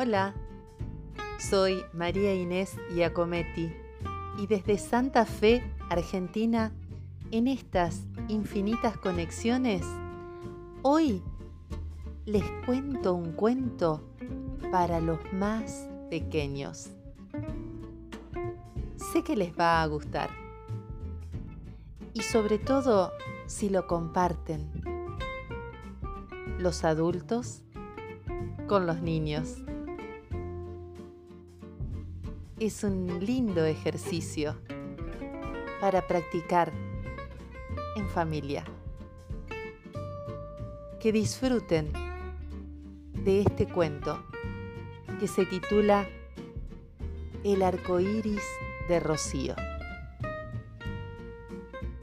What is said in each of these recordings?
Hola, soy María Inés Iacometti y desde Santa Fe, Argentina, en estas infinitas conexiones, hoy les cuento un cuento para los más pequeños. Sé que les va a gustar y sobre todo si lo comparten los adultos con los niños. Es un lindo ejercicio para practicar en familia. Que disfruten de este cuento que se titula El arco iris de Rocío.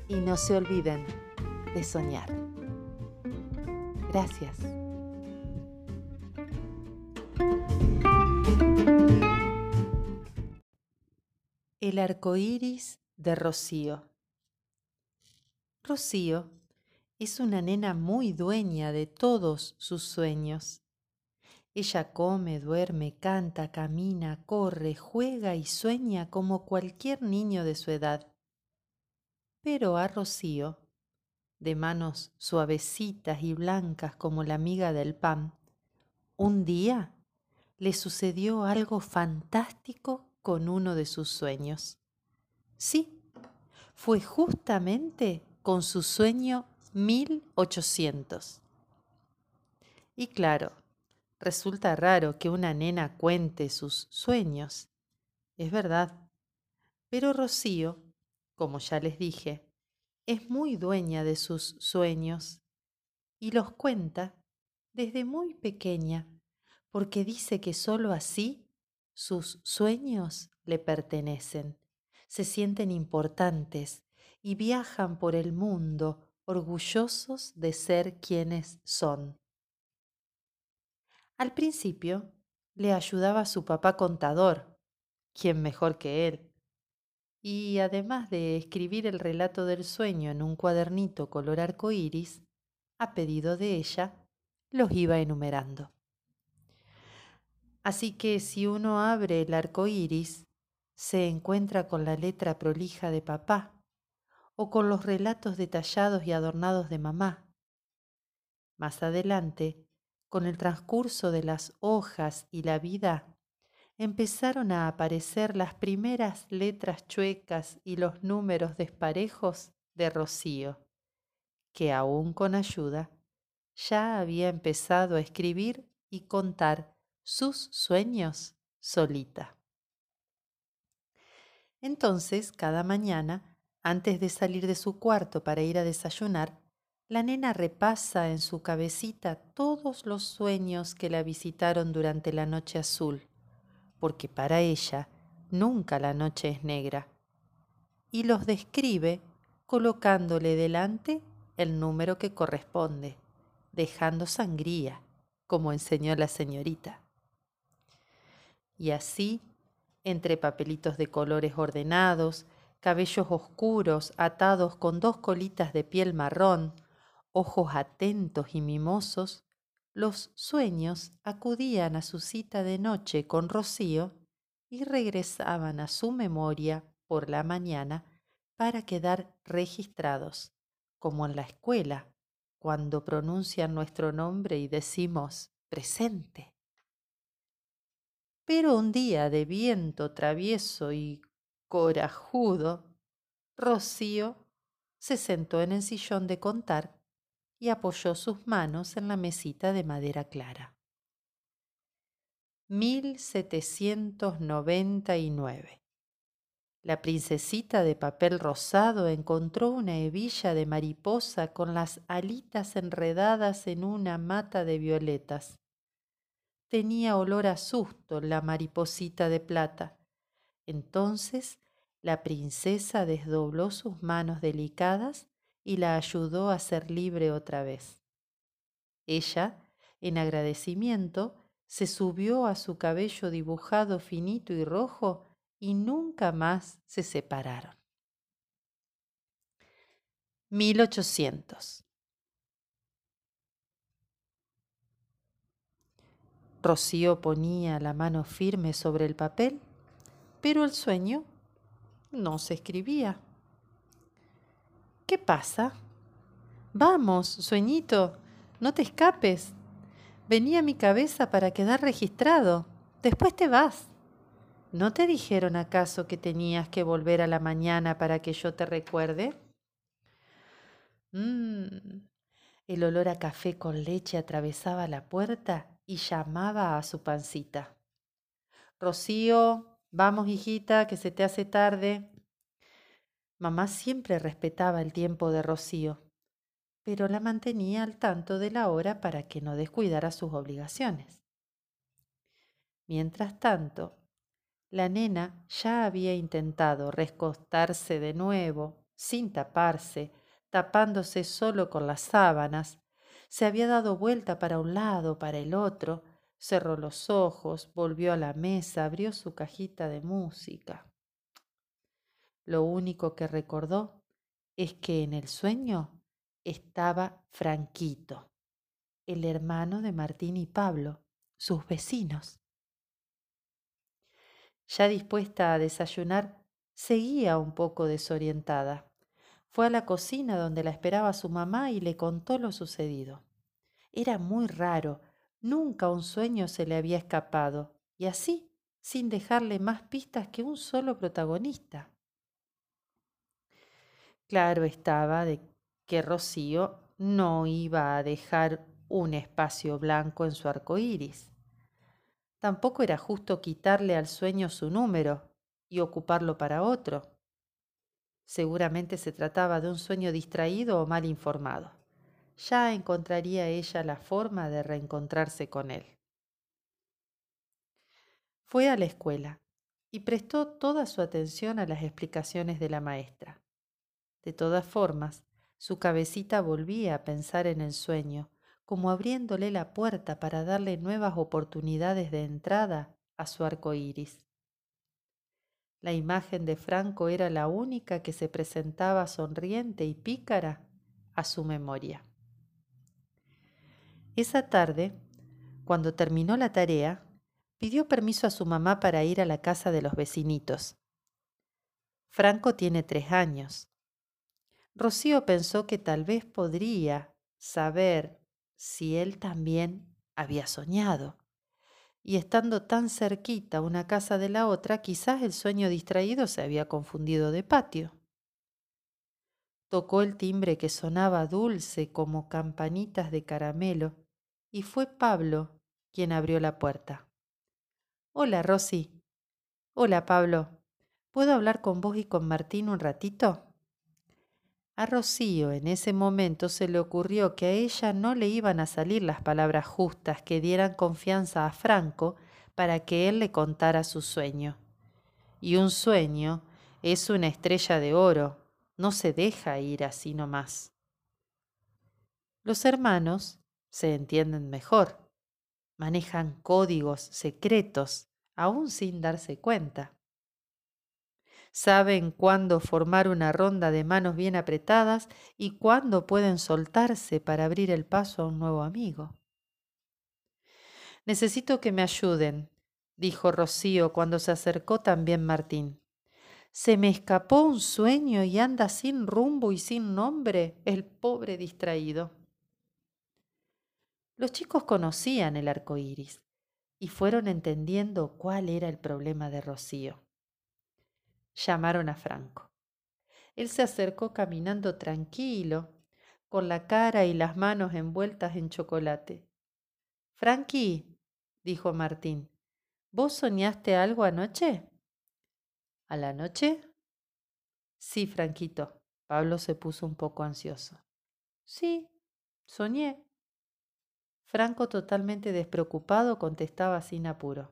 Y no se olviden de soñar. Gracias. El arco iris de Rocío. Rocío es una nena muy dueña de todos sus sueños. Ella come, duerme, canta, camina, corre, juega y sueña como cualquier niño de su edad. Pero a Rocío, de manos suavecitas y blancas como la miga del pan, un día le sucedió algo fantástico con uno de sus sueños. Sí, fue justamente con su sueño 1800. Y claro, resulta raro que una nena cuente sus sueños. Es verdad. Pero Rocío, como ya les dije, es muy dueña de sus sueños y los cuenta desde muy pequeña, porque dice que sólo así sus sueños le pertenecen, se sienten importantes y viajan por el mundo orgullosos de ser quienes son. Al principio le ayudaba su papá contador, quien mejor que él, y además de escribir el relato del sueño en un cuadernito color arco iris, a pedido de ella, los iba enumerando. Así que si uno abre el arco iris, se encuentra con la letra prolija de papá o con los relatos detallados y adornados de mamá. Más adelante, con el transcurso de las hojas y la vida, empezaron a aparecer las primeras letras chuecas y los números desparejos de Rocío, que aún con ayuda ya había empezado a escribir y contar sus sueños solita. Entonces, cada mañana, antes de salir de su cuarto para ir a desayunar, la nena repasa en su cabecita todos los sueños que la visitaron durante la noche azul, porque para ella nunca la noche es negra, y los describe colocándole delante el número que corresponde, dejando sangría, como enseñó la señorita. Y así, entre papelitos de colores ordenados, cabellos oscuros atados con dos colitas de piel marrón, ojos atentos y mimosos, los sueños acudían a su cita de noche con Rocío y regresaban a su memoria por la mañana para quedar registrados, como en la escuela, cuando pronuncian nuestro nombre y decimos presente. Pero un día de viento travieso y corajudo, Rocío se sentó en el sillón de contar y apoyó sus manos en la mesita de madera clara. 1799. La princesita de papel rosado encontró una hebilla de mariposa con las alitas enredadas en una mata de violetas tenía olor a susto la mariposita de plata. Entonces la princesa desdobló sus manos delicadas y la ayudó a ser libre otra vez. Ella, en agradecimiento, se subió a su cabello dibujado finito y rojo y nunca más se separaron. 1800. Rocío ponía la mano firme sobre el papel, pero el sueño no se escribía. ¿Qué pasa? Vamos, sueñito, no te escapes. Vení a mi cabeza para quedar registrado. Después te vas. ¿No te dijeron acaso que tenías que volver a la mañana para que yo te recuerde? Mmm. El olor a café con leche atravesaba la puerta y llamaba a su pancita. Rocío, vamos, hijita, que se te hace tarde. Mamá siempre respetaba el tiempo de Rocío, pero la mantenía al tanto de la hora para que no descuidara sus obligaciones. Mientras tanto, la nena ya había intentado recostarse de nuevo, sin taparse, tapándose solo con las sábanas, se había dado vuelta para un lado, para el otro, cerró los ojos, volvió a la mesa, abrió su cajita de música. Lo único que recordó es que en el sueño estaba Franquito, el hermano de Martín y Pablo, sus vecinos. Ya dispuesta a desayunar, seguía un poco desorientada. Fue a la cocina donde la esperaba su mamá y le contó lo sucedido. Era muy raro, nunca un sueño se le había escapado, y así, sin dejarle más pistas que un solo protagonista. Claro estaba de que Rocío no iba a dejar un espacio blanco en su arco iris. Tampoco era justo quitarle al sueño su número y ocuparlo para otro. Seguramente se trataba de un sueño distraído o mal informado. Ya encontraría ella la forma de reencontrarse con él. Fue a la escuela y prestó toda su atención a las explicaciones de la maestra. De todas formas, su cabecita volvía a pensar en el sueño, como abriéndole la puerta para darle nuevas oportunidades de entrada a su arco iris. La imagen de Franco era la única que se presentaba sonriente y pícara a su memoria. Esa tarde, cuando terminó la tarea, pidió permiso a su mamá para ir a la casa de los vecinitos. Franco tiene tres años Rocío pensó que tal vez podría saber si él también había soñado. Y estando tan cerquita una casa de la otra, quizás el sueño distraído se había confundido de patio. Tocó el timbre que sonaba dulce como campanitas de caramelo, y fue Pablo quien abrió la puerta. Hola, Rosy. Hola, Pablo. ¿Puedo hablar con vos y con Martín un ratito? A Rocío en ese momento se le ocurrió que a ella no le iban a salir las palabras justas que dieran confianza a Franco para que él le contara su sueño. Y un sueño es una estrella de oro, no se deja ir así nomás. Los hermanos se entienden mejor, manejan códigos secretos, aún sin darse cuenta saben cuándo formar una ronda de manos bien apretadas y cuándo pueden soltarse para abrir el paso a un nuevo amigo. Necesito que me ayuden, dijo Rocío cuando se acercó también Martín. Se me escapó un sueño y anda sin rumbo y sin nombre el pobre distraído. Los chicos conocían el arco iris y fueron entendiendo cuál era el problema de Rocío. Llamaron a Franco. Él se acercó caminando tranquilo, con la cara y las manos envueltas en chocolate. Franqui, dijo Martín, ¿vos soñaste algo anoche? ¿A la noche? Sí, Franquito. Pablo se puso un poco ansioso. Sí, soñé. Franco, totalmente despreocupado, contestaba sin apuro.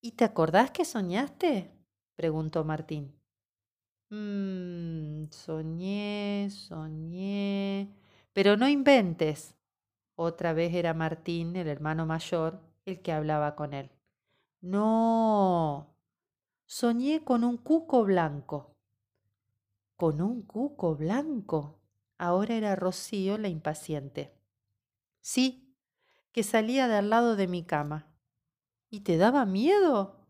¿Y te acordás que soñaste? Preguntó Martín. Mmm, soñé, soñé. Pero no inventes. Otra vez era Martín, el hermano mayor, el que hablaba con él. No. Soñé con un cuco blanco. ¿Con un cuco blanco? Ahora era Rocío la impaciente. Sí, que salía de al lado de mi cama. ¿Y te daba miedo?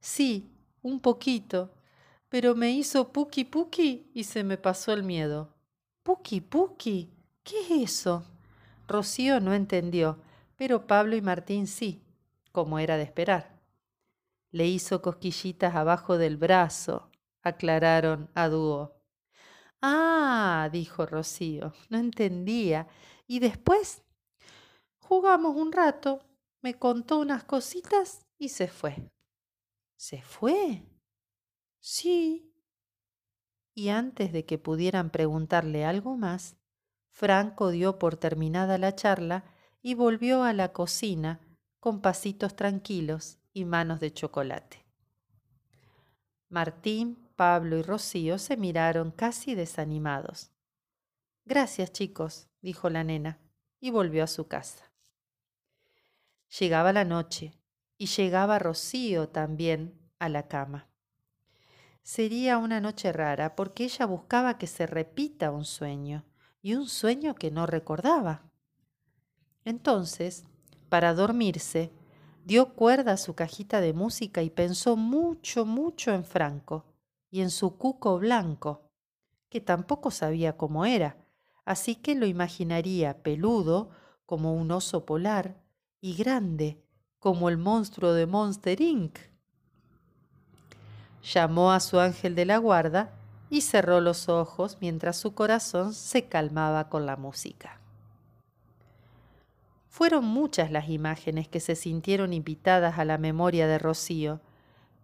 Sí, un poquito, pero me hizo puki puki y se me pasó el miedo. ¿Puki puki? ¿Qué es eso? Rocío no entendió, pero Pablo y Martín sí, como era de esperar. Le hizo cosquillitas abajo del brazo, aclararon a dúo. Ah, dijo Rocío, no entendía. Y después jugamos un rato, me contó unas cositas y se fue. ¿Se fue? Sí. Y antes de que pudieran preguntarle algo más, Franco dio por terminada la charla y volvió a la cocina con pasitos tranquilos y manos de chocolate. Martín, Pablo y Rocío se miraron casi desanimados. Gracias, chicos, dijo la nena, y volvió a su casa. Llegaba la noche, y llegaba Rocío también a la cama. Sería una noche rara porque ella buscaba que se repita un sueño, y un sueño que no recordaba. Entonces, para dormirse, dio cuerda a su cajita de música y pensó mucho, mucho en Franco y en su cuco blanco, que tampoco sabía cómo era, así que lo imaginaría peludo como un oso polar y grande como el monstruo de Monster Inc. Llamó a su ángel de la guarda y cerró los ojos mientras su corazón se calmaba con la música. Fueron muchas las imágenes que se sintieron invitadas a la memoria de Rocío,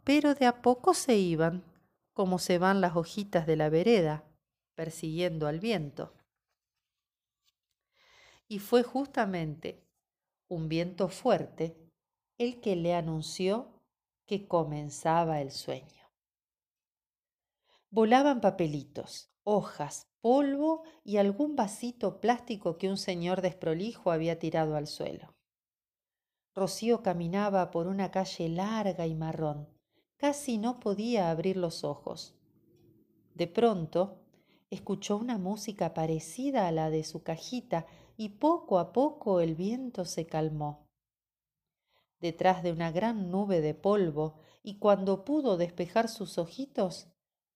pero de a poco se iban como se van las hojitas de la vereda, persiguiendo al viento. Y fue justamente un viento fuerte el que le anunció que comenzaba el sueño. Volaban papelitos, hojas, polvo y algún vasito plástico que un señor desprolijo había tirado al suelo. Rocío caminaba por una calle larga y marrón, Casi no podía abrir los ojos. De pronto, escuchó una música parecida a la de su cajita y poco a poco el viento se calmó. Detrás de una gran nube de polvo y cuando pudo despejar sus ojitos,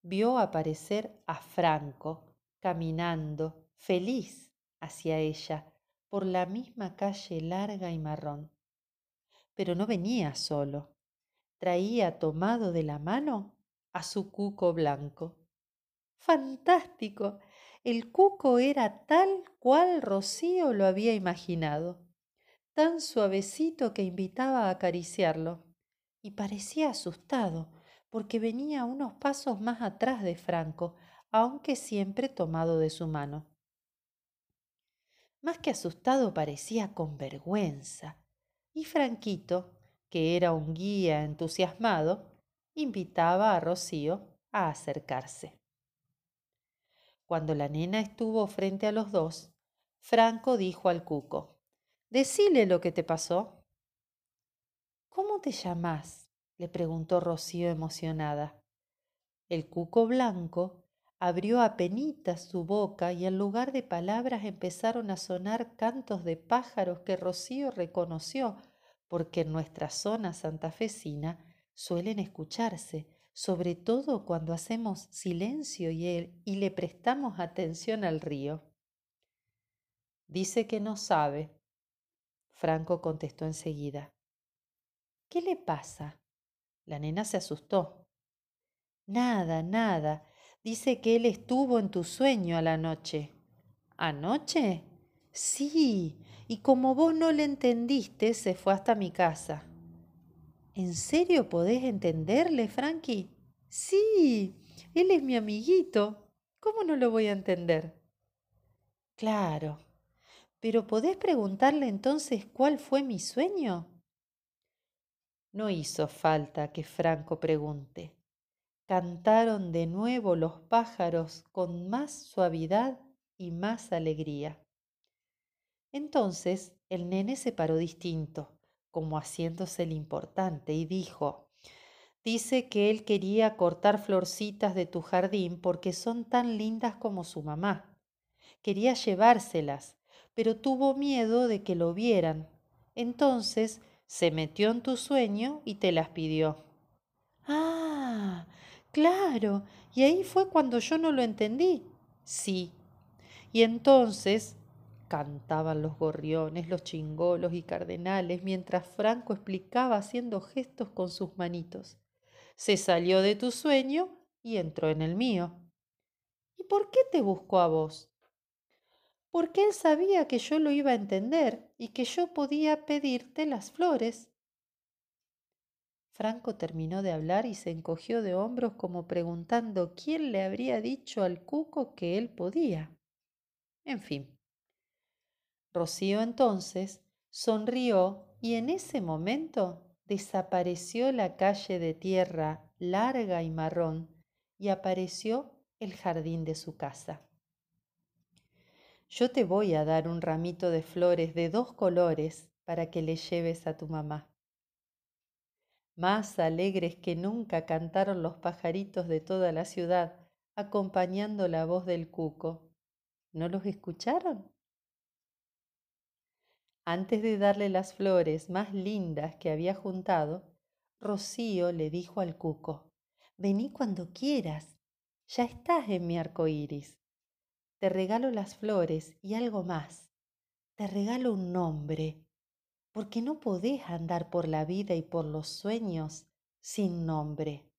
vio aparecer a Franco caminando, feliz, hacia ella, por la misma calle larga y marrón. Pero no venía solo traía tomado de la mano a su cuco blanco. ¡Fantástico! El cuco era tal cual Rocío lo había imaginado, tan suavecito que invitaba a acariciarlo, y parecía asustado, porque venía unos pasos más atrás de Franco, aunque siempre tomado de su mano. Más que asustado parecía con vergüenza, y Franquito, que era un guía entusiasmado, invitaba a Rocío a acercarse. Cuando la nena estuvo frente a los dos, Franco dijo al cuco, Decile lo que te pasó. ¿Cómo te llamás? le preguntó Rocío emocionada. El cuco blanco abrió apenitas su boca y en lugar de palabras empezaron a sonar cantos de pájaros que Rocío reconoció porque en nuestra zona santafesina suelen escucharse, sobre todo cuando hacemos silencio y, y le prestamos atención al río. Dice que no sabe. Franco contestó enseguida. ¿Qué le pasa? La nena se asustó. Nada, nada. Dice que él estuvo en tu sueño a la noche. ¿Anoche? Sí, y como vos no le entendiste, se fue hasta mi casa. ¿En serio podés entenderle, Frankie? Sí, él es mi amiguito. ¿Cómo no lo voy a entender? Claro, pero ¿podés preguntarle entonces cuál fue mi sueño? No hizo falta que Franco pregunte. Cantaron de nuevo los pájaros con más suavidad y más alegría. Entonces el nene se paró distinto, como haciéndose el importante, y dijo, Dice que él quería cortar florcitas de tu jardín porque son tan lindas como su mamá. Quería llevárselas, pero tuvo miedo de que lo vieran, Entonces se metió en tu sueño y te las pidió. Ah, claro. Y ahí fue cuando yo no lo entendí. Sí. Y entonces cantaban los gorriones, los chingolos y cardenales mientras Franco explicaba haciendo gestos con sus manitos. Se salió de tu sueño y entró en el mío. ¿Y por qué te buscó a vos? Porque él sabía que yo lo iba a entender y que yo podía pedirte las flores. Franco terminó de hablar y se encogió de hombros como preguntando quién le habría dicho al cuco que él podía. En fin. Rocío entonces sonrió y en ese momento desapareció la calle de tierra larga y marrón y apareció el jardín de su casa. Yo te voy a dar un ramito de flores de dos colores para que le lleves a tu mamá. Más alegres que nunca cantaron los pajaritos de toda la ciudad, acompañando la voz del cuco. ¿No los escucharon? Antes de darle las flores más lindas que había juntado, Rocío le dijo al cuco, Vení cuando quieras, ya estás en mi arco iris. Te regalo las flores y algo más. Te regalo un nombre, porque no podés andar por la vida y por los sueños sin nombre.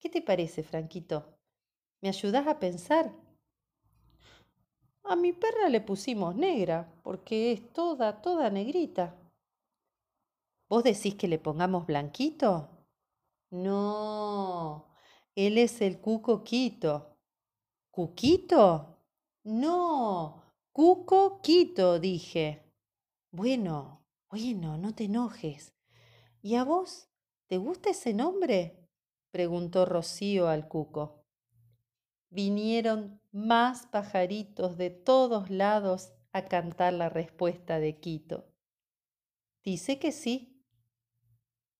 ¿Qué te parece, Franquito? ¿Me ayudás a pensar? A mi perra le pusimos negra, porque es toda, toda negrita. ¿Vos decís que le pongamos blanquito? No, él es el Cuco Quito. ¿Cuquito? No, Cuco Quito, dije. Bueno, bueno, no te enojes. ¿Y a vos? ¿Te gusta ese nombre? preguntó Rocío al Cuco. Vinieron más pajaritos de todos lados a cantar la respuesta de Quito. Dice que sí.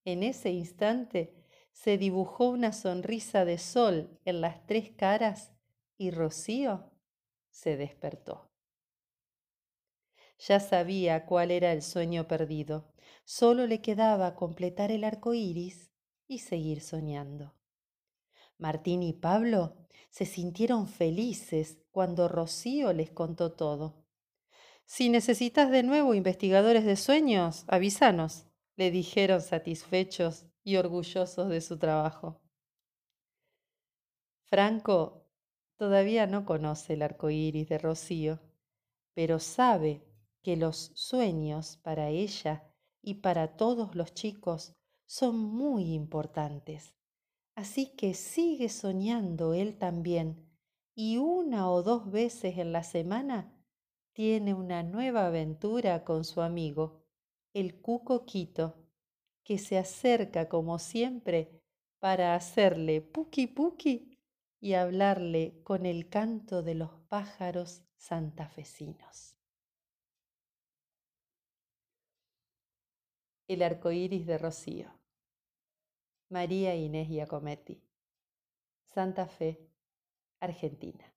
En ese instante se dibujó una sonrisa de sol en las tres caras y Rocío se despertó. Ya sabía cuál era el sueño perdido, solo le quedaba completar el arco iris y seguir soñando. Martín y Pablo se sintieron felices cuando Rocío les contó todo. Si necesitas de nuevo investigadores de sueños, avísanos, le dijeron satisfechos y orgullosos de su trabajo. Franco todavía no conoce el arco iris de Rocío, pero sabe que los sueños para ella y para todos los chicos son muy importantes. Así que sigue soñando él también y una o dos veces en la semana tiene una nueva aventura con su amigo, el Cuco Quito, que se acerca como siempre para hacerle puki puki y hablarle con el canto de los pájaros santafesinos. El arco iris de Rocío. María Inés Giacometti. Santa Fe, Argentina.